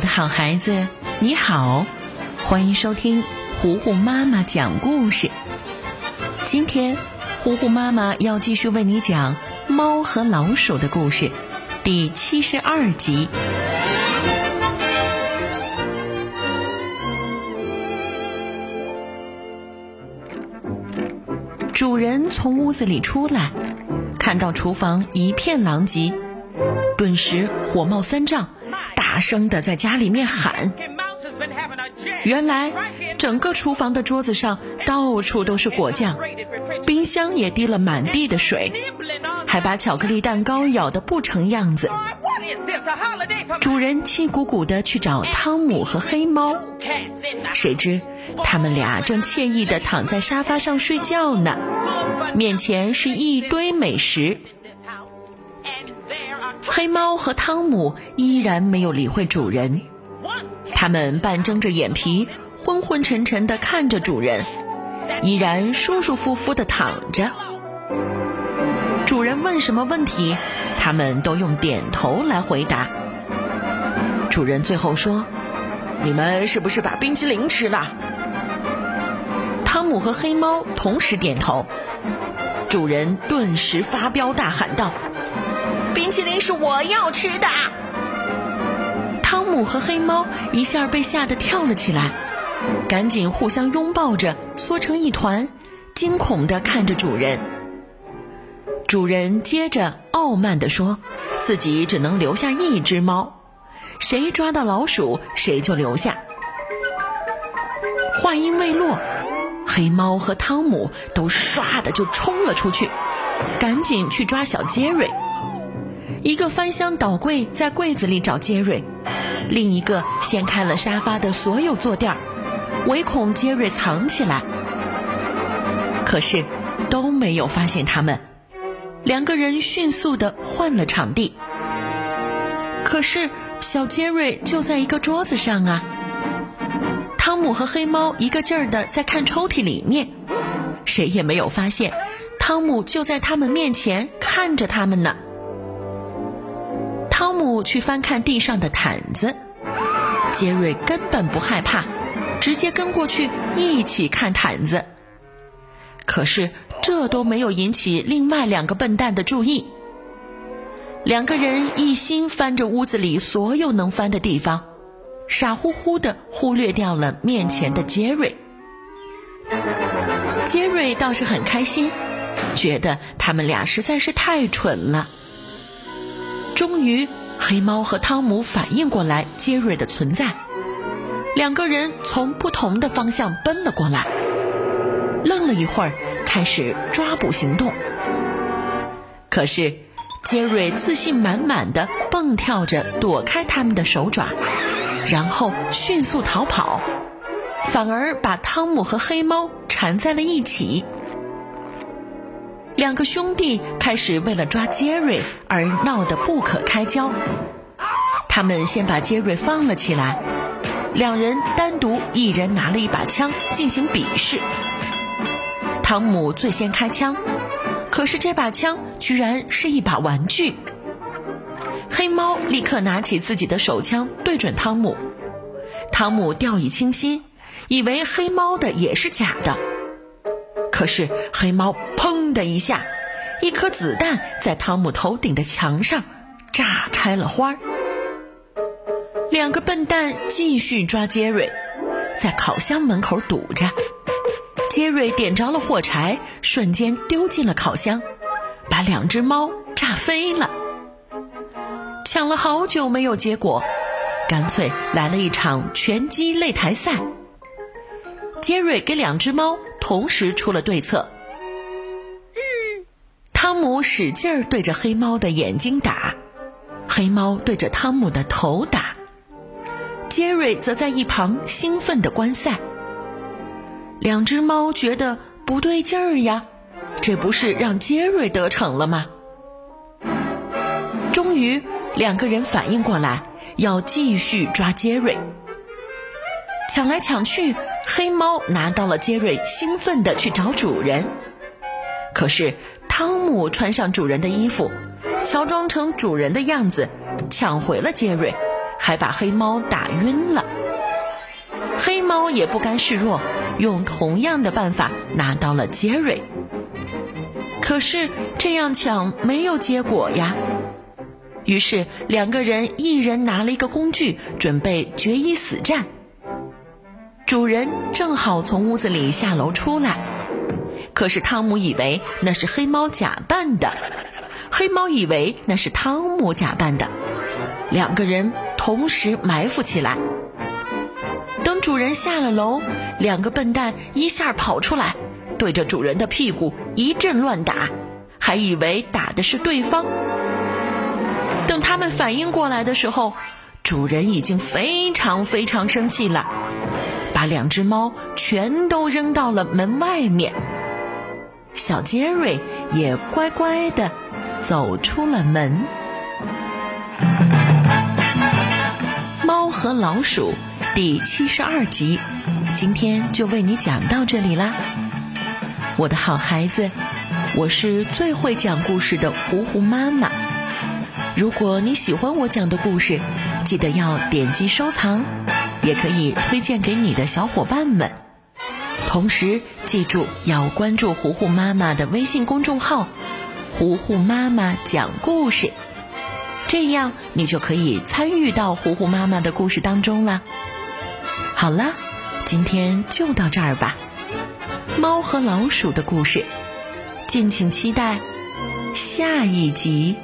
的好孩子，你好，欢迎收听糊糊妈妈讲故事。今天，糊糊妈妈要继续为你讲《猫和老鼠》的故事，第七十二集。主人从屋子里出来，看到厨房一片狼藉，顿时火冒三丈。大声的在家里面喊。原来，整个厨房的桌子上到处都是果酱，冰箱也滴了满地的水，还把巧克力蛋糕咬得不成样子。主人气鼓鼓的去找汤姆和黑猫，谁知他们俩正惬意的躺在沙发上睡觉呢，面前是一堆美食。黑猫和汤姆依然没有理会主人，他们半睁着眼皮，昏昏沉沉地看着主人，依然舒舒服服地躺着。主人问什么问题，他们都用点头来回答。主人最后说：“你们是不是把冰淇淋吃了？”汤姆和黑猫同时点头。主人顿时发飙，大喊道。冰淇淋是我要吃的。汤姆和黑猫一下被吓得跳了起来，赶紧互相拥抱着，缩成一团，惊恐地看着主人。主人接着傲慢地说：“自己只能留下一只猫，谁抓到老鼠，谁就留下。”话音未落，黑猫和汤姆都唰的就冲了出去，赶紧去抓小杰瑞。一个翻箱倒柜，在柜子里找杰瑞；另一个掀开了沙发的所有坐垫儿，唯恐杰瑞藏起来。可是都没有发现他们。两个人迅速的换了场地。可是小杰瑞就在一个桌子上啊！汤姆和黑猫一个劲儿的在看抽屉里面，谁也没有发现，汤姆就在他们面前看着他们呢。汤姆去翻看地上的毯子，杰瑞根本不害怕，直接跟过去一起看毯子。可是这都没有引起另外两个笨蛋的注意。两个人一心翻着屋子里所有能翻的地方，傻乎乎的忽略掉了面前的杰瑞。杰瑞倒是很开心，觉得他们俩实在是太蠢了。终于，黑猫和汤姆反应过来杰瑞的存在，两个人从不同的方向奔了过来，愣了一会儿，开始抓捕行动。可是，杰瑞自信满满的蹦跳着躲开他们的手爪，然后迅速逃跑，反而把汤姆和黑猫缠在了一起。两个兄弟开始为了抓杰瑞而闹得不可开交。他们先把杰瑞放了起来，两人单独一人拿了一把枪进行比试。汤姆最先开枪，可是这把枪居然是一把玩具。黑猫立刻拿起自己的手枪对准汤姆，汤姆掉以轻心，以为黑猫的也是假的。可是黑猫砰的一下，一颗子弹在汤姆头顶的墙上炸开了花儿。两个笨蛋继续抓杰瑞，在烤箱门口堵着。杰瑞点着了火柴，瞬间丢进了烤箱，把两只猫炸飞了。抢了好久没有结果，干脆来了一场拳击擂台赛。杰瑞给两只猫。同时出了对策。汤姆使劲儿对着黑猫的眼睛打，黑猫对着汤姆的头打，杰瑞则在一旁兴奋的观赛。两只猫觉得不对劲儿呀，这不是让杰瑞得逞了吗？终于，两个人反应过来，要继续抓杰瑞。抢来抢去。黑猫拿到了杰瑞，兴奋地去找主人。可是汤姆穿上主人的衣服，乔装成主人的样子，抢回了杰瑞，还把黑猫打晕了。黑猫也不甘示弱，用同样的办法拿到了杰瑞。可是这样抢没有结果呀。于是两个人一人拿了一个工具，准备决一死战。主人正好从屋子里下楼出来，可是汤姆以为那是黑猫假扮的，黑猫以为那是汤姆假扮的，两个人同时埋伏起来。等主人下了楼，两个笨蛋一下跑出来，对着主人的屁股一阵乱打，还以为打的是对方。等他们反应过来的时候，主人已经非常非常生气了，把两只猫全都扔到了门外面。小杰瑞也乖乖的走出了门。猫和老鼠第七十二集，今天就为你讲到这里啦，我的好孩子，我是最会讲故事的糊糊妈妈。如果你喜欢我讲的故事，记得要点击收藏，也可以推荐给你的小伙伴们。同时记住要关注糊糊妈妈的微信公众号“糊糊妈妈讲故事”，这样你就可以参与到糊糊妈妈的故事当中了。好了，今天就到这儿吧。猫和老鼠的故事，敬请期待下一集。